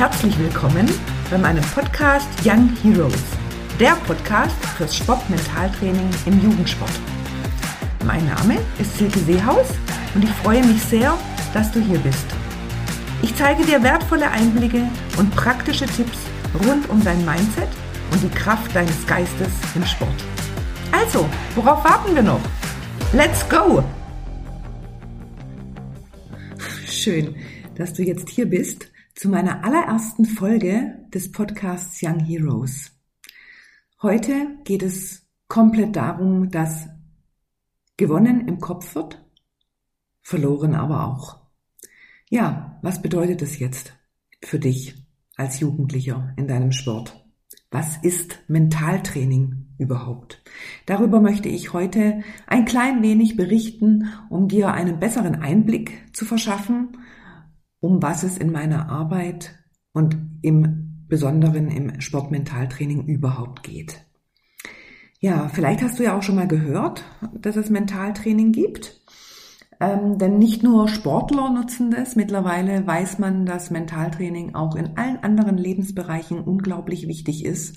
herzlich willkommen bei meinem Podcast Young Heroes, der Podcast fürs Sportmentaltraining im Jugendsport. Mein Name ist Silke Seehaus und ich freue mich sehr, dass du hier bist. Ich zeige dir wertvolle Einblicke und praktische Tipps rund um dein Mindset und die Kraft deines Geistes im Sport. Also, worauf warten wir noch? Let's go! Schön, dass du jetzt hier bist zu meiner allerersten Folge des Podcasts Young Heroes. Heute geht es komplett darum, dass gewonnen im Kopf wird, verloren aber auch. Ja, was bedeutet das jetzt für dich als Jugendlicher in deinem Sport? Was ist Mentaltraining überhaupt? Darüber möchte ich heute ein klein wenig berichten, um dir einen besseren Einblick zu verschaffen um was es in meiner Arbeit und im Besonderen im Sportmentaltraining überhaupt geht. Ja, vielleicht hast du ja auch schon mal gehört, dass es Mentaltraining gibt. Ähm, denn nicht nur Sportler nutzen das. Mittlerweile weiß man, dass Mentaltraining auch in allen anderen Lebensbereichen unglaublich wichtig ist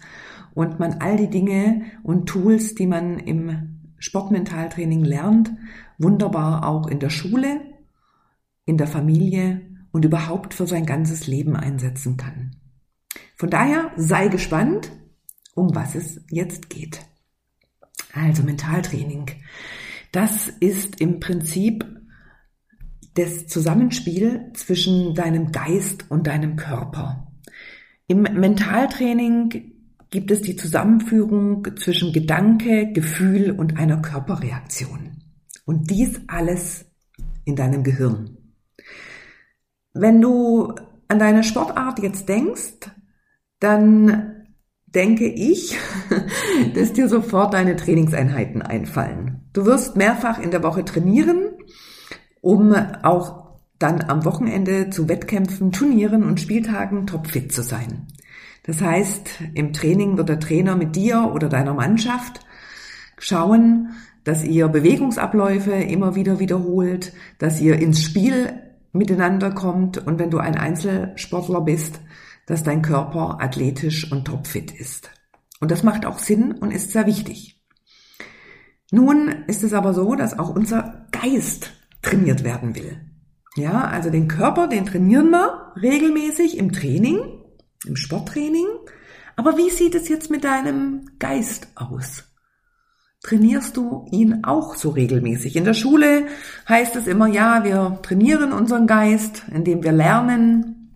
und man all die Dinge und Tools, die man im Sportmentaltraining lernt, wunderbar auch in der Schule, in der Familie und überhaupt für sein ganzes Leben einsetzen kann. Von daher sei gespannt, um was es jetzt geht. Also Mentaltraining. Das ist im Prinzip das Zusammenspiel zwischen deinem Geist und deinem Körper. Im Mentaltraining gibt es die Zusammenführung zwischen Gedanke, Gefühl und einer Körperreaktion. Und dies alles in deinem Gehirn. Wenn du an deine Sportart jetzt denkst, dann denke ich, dass dir sofort deine Trainingseinheiten einfallen. Du wirst mehrfach in der Woche trainieren, um auch dann am Wochenende zu Wettkämpfen, Turnieren und Spieltagen topfit zu sein. Das heißt, im Training wird der Trainer mit dir oder deiner Mannschaft schauen, dass ihr Bewegungsabläufe immer wieder wiederholt, dass ihr ins Spiel miteinander kommt und wenn du ein Einzelsportler bist, dass dein Körper athletisch und topfit ist. Und das macht auch Sinn und ist sehr wichtig. Nun ist es aber so, dass auch unser Geist trainiert werden will. Ja, also den Körper, den trainieren wir regelmäßig im Training, im Sporttraining. Aber wie sieht es jetzt mit deinem Geist aus? Trainierst du ihn auch so regelmäßig. In der Schule heißt es immer, ja, wir trainieren unseren Geist, indem wir lernen.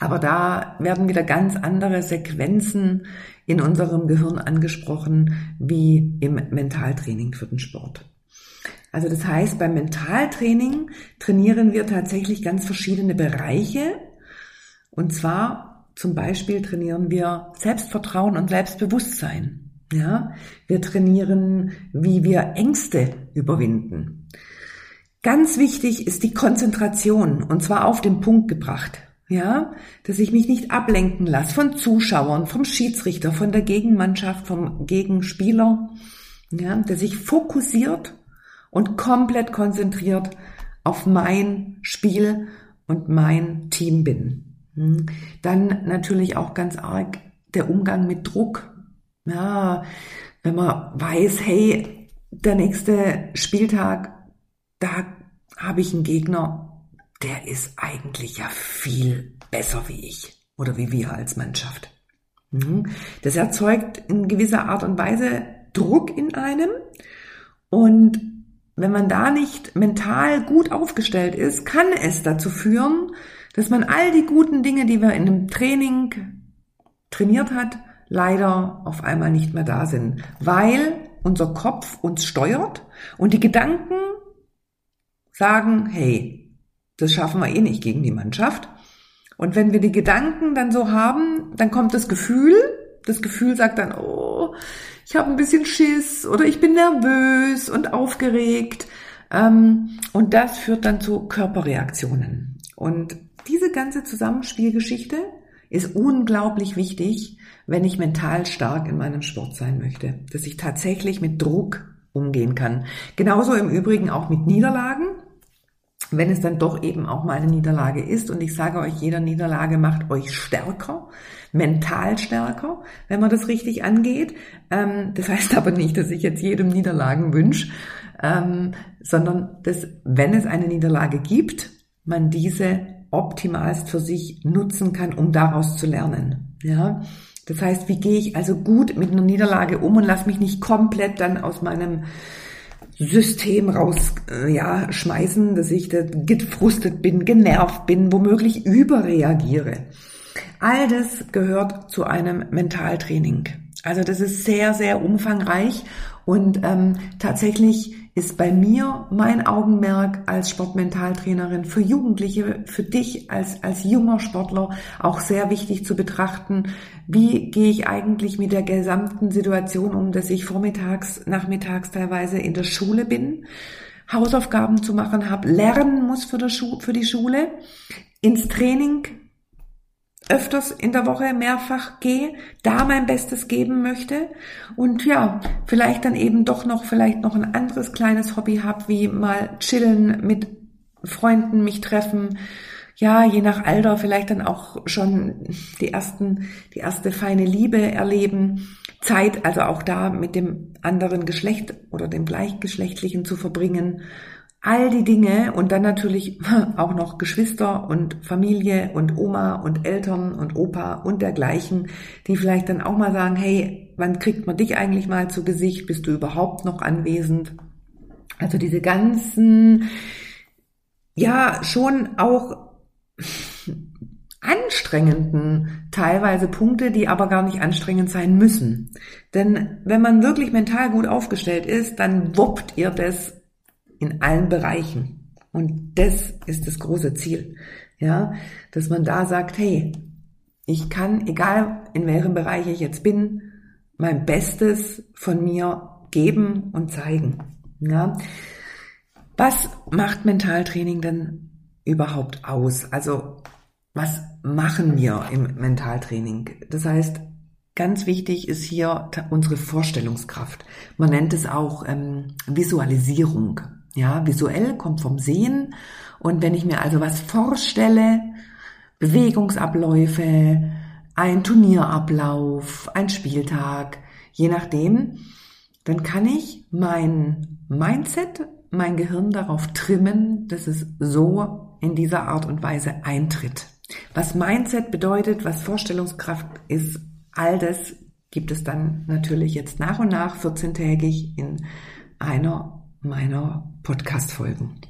Aber da werden wieder ganz andere Sequenzen in unserem Gehirn angesprochen, wie im Mentaltraining für den Sport. Also das heißt, beim Mentaltraining trainieren wir tatsächlich ganz verschiedene Bereiche. Und zwar zum Beispiel trainieren wir Selbstvertrauen und Selbstbewusstsein. Ja, wir trainieren, wie wir Ängste überwinden. Ganz wichtig ist die Konzentration und zwar auf den Punkt gebracht. Ja, dass ich mich nicht ablenken lasse von Zuschauern, vom Schiedsrichter, von der Gegenmannschaft, vom Gegenspieler. Ja, dass ich fokussiert und komplett konzentriert auf mein Spiel und mein Team bin. Hm. Dann natürlich auch ganz arg der Umgang mit Druck ja, wenn man weiß, hey, der nächste Spieltag, da habe ich einen Gegner, der ist eigentlich ja viel besser wie ich oder wie wir als Mannschaft. Mhm. Das erzeugt in gewisser Art und Weise Druck in einem und wenn man da nicht mental gut aufgestellt ist, kann es dazu führen, dass man all die guten Dinge, die wir in einem Training trainiert hat, leider auf einmal nicht mehr da sind, weil unser Kopf uns steuert und die Gedanken sagen, hey, das schaffen wir eh nicht gegen die Mannschaft. Und wenn wir die Gedanken dann so haben, dann kommt das Gefühl, das Gefühl sagt dann, oh, ich habe ein bisschen Schiss oder ich bin nervös und aufgeregt. Ähm, und das führt dann zu Körperreaktionen. Und diese ganze Zusammenspielgeschichte ist unglaublich wichtig, wenn ich mental stark in meinem Sport sein möchte, dass ich tatsächlich mit Druck umgehen kann. Genauso im Übrigen auch mit Niederlagen. wenn es dann doch eben auch mal eine Niederlage ist. Und ich sage euch, jeder Niederlage macht euch stärker, mental stärker, wenn man das richtig angeht. Ähm, das heißt aber nicht, dass ich jetzt jedem Niederlagen wünsche, ähm, sondern dass, wenn es eine Niederlage gibt, man diese optimalst für sich nutzen kann, um daraus zu lernen. Ja, das heißt, wie gehe ich also gut mit einer Niederlage um und lass mich nicht komplett dann aus meinem System raus, äh, ja, schmeißen, dass ich da gefrustet bin, genervt bin, womöglich überreagiere. All das gehört zu einem Mentaltraining. Also das ist sehr, sehr umfangreich und ähm, tatsächlich ist bei mir mein Augenmerk als Sportmentaltrainerin für Jugendliche, für dich als, als junger Sportler auch sehr wichtig zu betrachten. Wie gehe ich eigentlich mit der gesamten Situation um, dass ich vormittags, nachmittags teilweise in der Schule bin, Hausaufgaben zu machen habe, lernen muss für, der Schu für die Schule, ins Training öfters in der Woche mehrfach gehe, da mein Bestes geben möchte und ja, vielleicht dann eben doch noch vielleicht noch ein anderes kleines Hobby habe, wie mal chillen mit Freunden, mich treffen, ja, je nach Alter vielleicht dann auch schon die ersten, die erste feine Liebe erleben, Zeit also auch da mit dem anderen Geschlecht oder dem gleichgeschlechtlichen zu verbringen all die Dinge und dann natürlich auch noch Geschwister und Familie und Oma und Eltern und Opa und dergleichen, die vielleicht dann auch mal sagen, hey, wann kriegt man dich eigentlich mal zu Gesicht? Bist du überhaupt noch anwesend? Also diese ganzen, ja, schon auch anstrengenden teilweise Punkte, die aber gar nicht anstrengend sein müssen. Denn wenn man wirklich mental gut aufgestellt ist, dann wuppt ihr das in allen Bereichen. Und das ist das große Ziel. Ja, dass man da sagt, hey, ich kann, egal in welchem Bereich ich jetzt bin, mein Bestes von mir geben und zeigen. Ja. Was macht Mentaltraining denn überhaupt aus? Also, was machen wir im Mentaltraining? Das heißt, ganz wichtig ist hier unsere Vorstellungskraft. Man nennt es auch ähm, Visualisierung. Ja, visuell kommt vom Sehen. Und wenn ich mir also was vorstelle, Bewegungsabläufe, ein Turnierablauf, ein Spieltag, je nachdem, dann kann ich mein Mindset, mein Gehirn darauf trimmen, dass es so in dieser Art und Weise eintritt. Was Mindset bedeutet, was Vorstellungskraft ist, all das gibt es dann natürlich jetzt nach und nach 14-tägig in einer meiner Podcast-Folgen.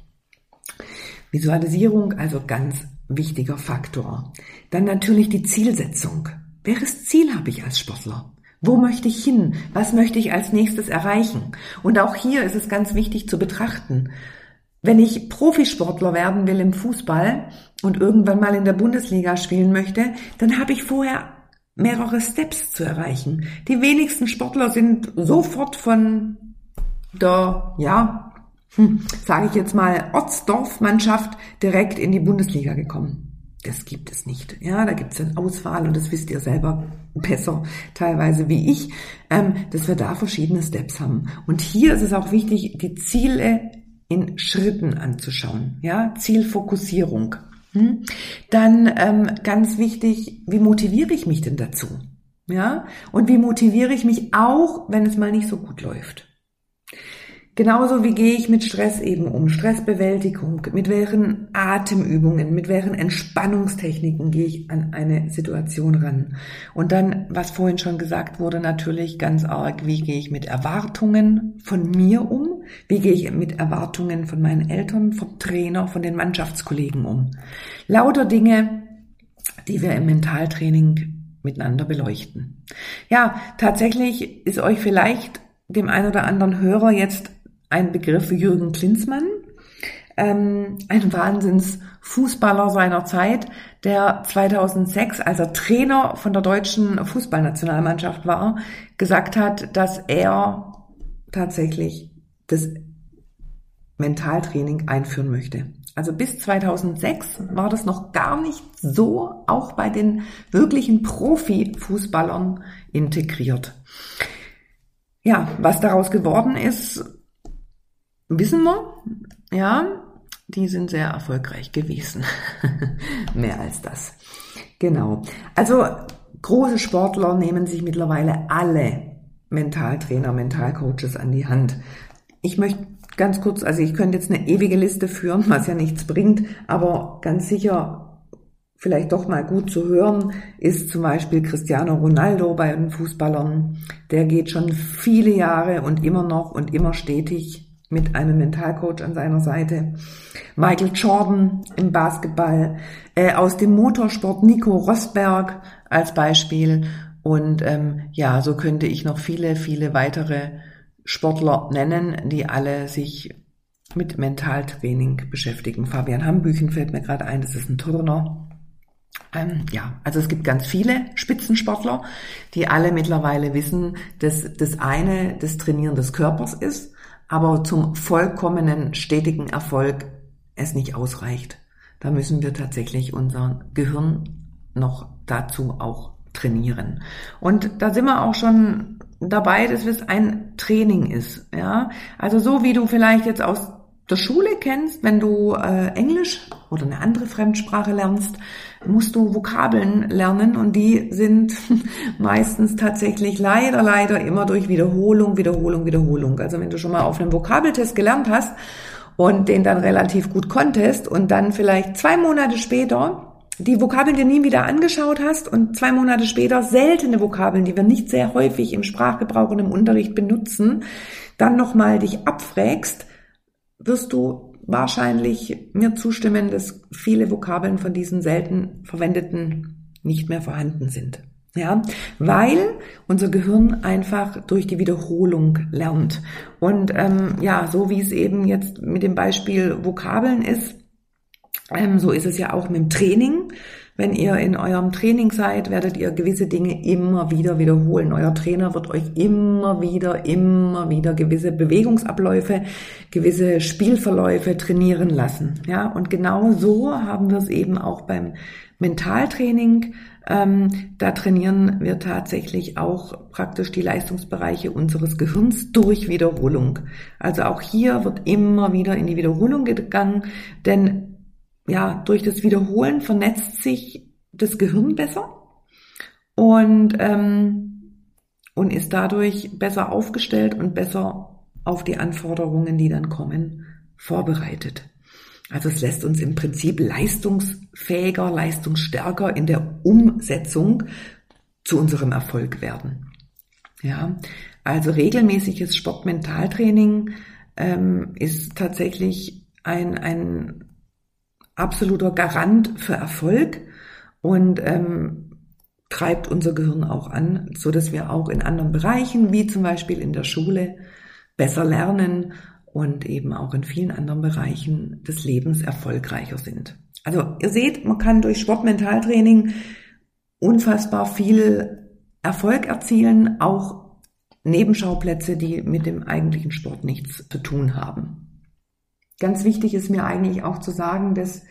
Visualisierung also ganz wichtiger Faktor. Dann natürlich die Zielsetzung. Welches Ziel habe ich als Sportler? Wo möchte ich hin? Was möchte ich als nächstes erreichen? Und auch hier ist es ganz wichtig zu betrachten. Wenn ich Profisportler werden will im Fußball und irgendwann mal in der Bundesliga spielen möchte, dann habe ich vorher mehrere Steps zu erreichen. Die wenigsten Sportler sind sofort von der, ja, hm, sage ich jetzt mal, Ortsdorfmannschaft direkt in die Bundesliga gekommen. Das gibt es nicht. Ja, da gibt es eine Auswahl und das wisst ihr selber besser teilweise wie ich, ähm, dass wir da verschiedene Steps haben. Und hier ist es auch wichtig, die Ziele in Schritten anzuschauen. Ja, Zielfokussierung. Hm? Dann ähm, ganz wichtig, wie motiviere ich mich denn dazu? Ja, und wie motiviere ich mich auch, wenn es mal nicht so gut läuft? Genauso wie gehe ich mit Stress eben um, Stressbewältigung, mit welchen Atemübungen, mit welchen Entspannungstechniken gehe ich an eine Situation ran. Und dann, was vorhin schon gesagt wurde, natürlich ganz arg, wie gehe ich mit Erwartungen von mir um, wie gehe ich mit Erwartungen von meinen Eltern, vom Trainer, von den Mannschaftskollegen um. Lauter Dinge, die wir im Mentaltraining miteinander beleuchten. Ja, tatsächlich ist euch vielleicht dem einen oder anderen Hörer jetzt ein Begriff für Jürgen Klinsmann, ähm, ein Wahnsinnsfußballer seiner Zeit, der 2006, als er Trainer von der deutschen Fußballnationalmannschaft war, gesagt hat, dass er tatsächlich das Mentaltraining einführen möchte. Also bis 2006 war das noch gar nicht so auch bei den wirklichen Profifußballern integriert. Ja, was daraus geworden ist, wissen wir, ja, die sind sehr erfolgreich gewesen. Mehr als das. Genau. Also große Sportler nehmen sich mittlerweile alle Mentaltrainer, Mentalcoaches an die Hand. Ich möchte ganz kurz, also ich könnte jetzt eine ewige Liste führen, was ja nichts bringt, aber ganz sicher vielleicht doch mal gut zu hören, ist zum Beispiel Cristiano Ronaldo bei den Fußballern. Der geht schon viele Jahre und immer noch und immer stetig mit einem Mentalcoach an seiner Seite. Michael Jordan im Basketball, äh, aus dem Motorsport Nico Rosberg als Beispiel. Und ähm, ja, so könnte ich noch viele, viele weitere Sportler nennen, die alle sich mit Mentaltraining beschäftigen. Fabian Hambüchen fällt mir gerade ein, das ist ein Turner. Ähm, ja, also es gibt ganz viele Spitzensportler, die alle mittlerweile wissen, dass das eine das Trainieren des Körpers ist, aber zum vollkommenen stetigen Erfolg es nicht ausreicht. Da müssen wir tatsächlich unser Gehirn noch dazu auch trainieren. Und da sind wir auch schon dabei, dass es ein Training ist. Ja, also so wie du vielleicht jetzt aus der Schule kennst, wenn du äh, Englisch oder eine andere Fremdsprache lernst, musst du Vokabeln lernen und die sind meistens tatsächlich leider, leider immer durch Wiederholung, Wiederholung, Wiederholung. Also wenn du schon mal auf einem Vokabeltest gelernt hast und den dann relativ gut konntest und dann vielleicht zwei Monate später die Vokabeln dir nie wieder angeschaut hast und zwei Monate später seltene Vokabeln, die wir nicht sehr häufig im Sprachgebrauch und im Unterricht benutzen, dann nochmal dich abfragst, wirst du wahrscheinlich mir zustimmen, dass viele Vokabeln von diesen selten verwendeten nicht mehr vorhanden sind. Ja, weil unser Gehirn einfach durch die Wiederholung lernt. Und ähm, ja, so wie es eben jetzt mit dem Beispiel Vokabeln ist, ähm, so ist es ja auch mit dem Training. Wenn ihr in eurem Training seid, werdet ihr gewisse Dinge immer wieder wiederholen. Euer Trainer wird euch immer wieder, immer wieder gewisse Bewegungsabläufe, gewisse Spielverläufe trainieren lassen. Ja, und genau so haben wir es eben auch beim Mentaltraining. Ähm, da trainieren wir tatsächlich auch praktisch die Leistungsbereiche unseres Gehirns durch Wiederholung. Also auch hier wird immer wieder in die Wiederholung gegangen, denn ja, durch das Wiederholen vernetzt sich das Gehirn besser und, ähm, und ist dadurch besser aufgestellt und besser auf die Anforderungen, die dann kommen, vorbereitet. Also es lässt uns im Prinzip leistungsfähiger, leistungsstärker in der Umsetzung zu unserem Erfolg werden. Ja, also regelmäßiges Sportmentaltraining ähm, ist tatsächlich ein, ein absoluter Garant für Erfolg und ähm, treibt unser Gehirn auch an, so dass wir auch in anderen Bereichen, wie zum Beispiel in der Schule, besser lernen und eben auch in vielen anderen Bereichen des Lebens erfolgreicher sind. Also ihr seht, man kann durch Sportmentaltraining unfassbar viel Erfolg erzielen, auch Nebenschauplätze, die mit dem eigentlichen Sport nichts zu tun haben. Ganz wichtig ist mir eigentlich auch zu sagen, dass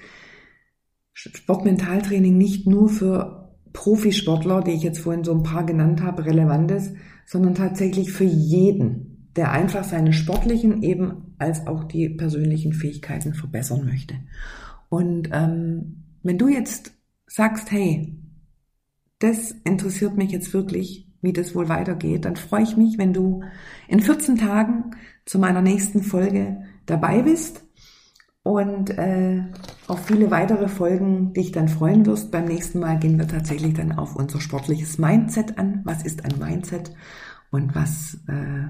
Sportmentaltraining nicht nur für Profisportler, die ich jetzt vorhin so ein paar genannt habe, relevant ist, sondern tatsächlich für jeden, der einfach seine sportlichen eben als auch die persönlichen Fähigkeiten verbessern möchte. Und ähm, wenn du jetzt sagst, hey, das interessiert mich jetzt wirklich, wie das wohl weitergeht, dann freue ich mich, wenn du in 14 Tagen zu meiner nächsten Folge dabei bist und äh, auf viele weitere Folgen dich dann freuen wirst. Beim nächsten Mal gehen wir tatsächlich dann auf unser sportliches Mindset an. Was ist ein Mindset und was, äh,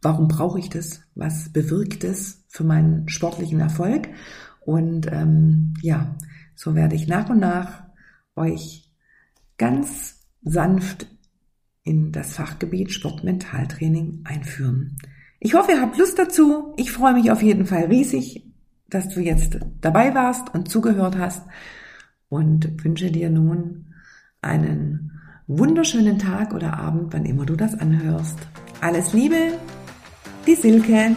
warum brauche ich das? Was bewirkt es für meinen sportlichen Erfolg? Und ähm, ja, so werde ich nach und nach euch ganz sanft in das Fachgebiet Sportmentaltraining einführen. Ich hoffe, ihr habt Lust dazu. Ich freue mich auf jeden Fall riesig, dass du jetzt dabei warst und zugehört hast und wünsche dir nun einen wunderschönen Tag oder Abend, wann immer du das anhörst. Alles Liebe, die Silke.